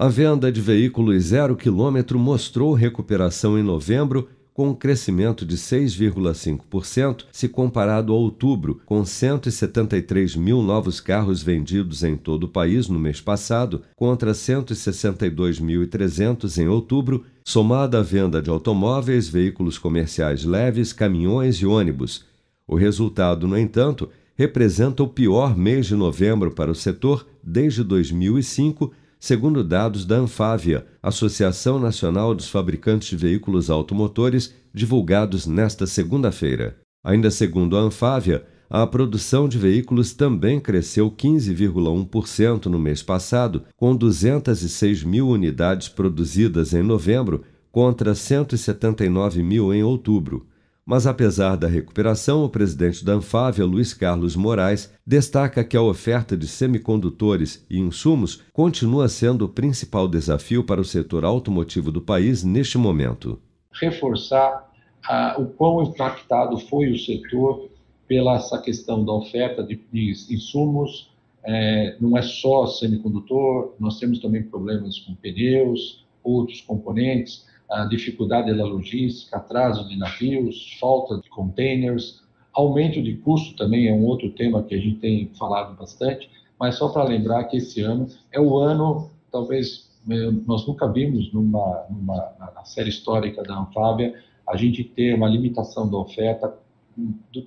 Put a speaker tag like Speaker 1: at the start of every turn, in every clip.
Speaker 1: A venda de veículos zero quilômetro mostrou recuperação em novembro, com um crescimento de 6,5% se comparado a outubro, com 173 mil novos carros vendidos em todo o país no mês passado, contra 162.300 em outubro, somada à venda de automóveis, veículos comerciais leves, caminhões e ônibus. O resultado, no entanto, representa o pior mês de novembro para o setor desde 2005 segundo dados da Anfávia, Associação Nacional dos Fabricantes de Veículos Automotores, divulgados nesta segunda-feira. Ainda segundo a Anfávia, a produção de veículos também cresceu 15,1% no mês passado, com 206 mil unidades produzidas em novembro contra 179 mil em outubro. Mas apesar da recuperação, o presidente da Anfávia, Luiz Carlos Moraes, destaca que a oferta de semicondutores e insumos continua sendo o principal desafio para o setor automotivo do país neste momento.
Speaker 2: Reforçar ah, o quão impactado foi o setor pela essa questão da oferta de, de insumos. É, não é só semicondutor, nós temos também problemas com pneus, outros componentes a dificuldade da logística, atraso de navios, falta de containers, aumento de custo também é um outro tema que a gente tem falado bastante, mas só para lembrar que esse ano é o ano, talvez eh, nós nunca vimos numa, numa na série histórica da Anfábia, a gente ter uma limitação da oferta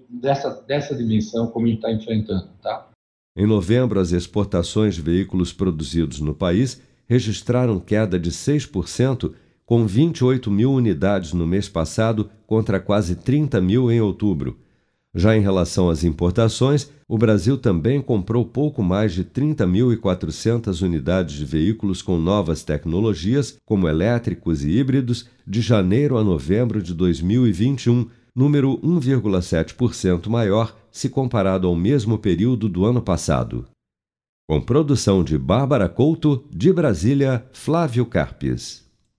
Speaker 2: dessa, dessa dimensão como a gente está enfrentando, tá?
Speaker 1: Em novembro, as exportações de veículos produzidos no país registraram queda de 6% com 28 mil unidades no mês passado contra quase 30 mil em outubro. Já em relação às importações, o Brasil também comprou pouco mais de 30.400 unidades de veículos com novas tecnologias, como elétricos e híbridos, de janeiro a novembro de 2021, número 1,7% maior se comparado ao mesmo período do ano passado. Com produção de Bárbara Couto, de Brasília, Flávio Carpes.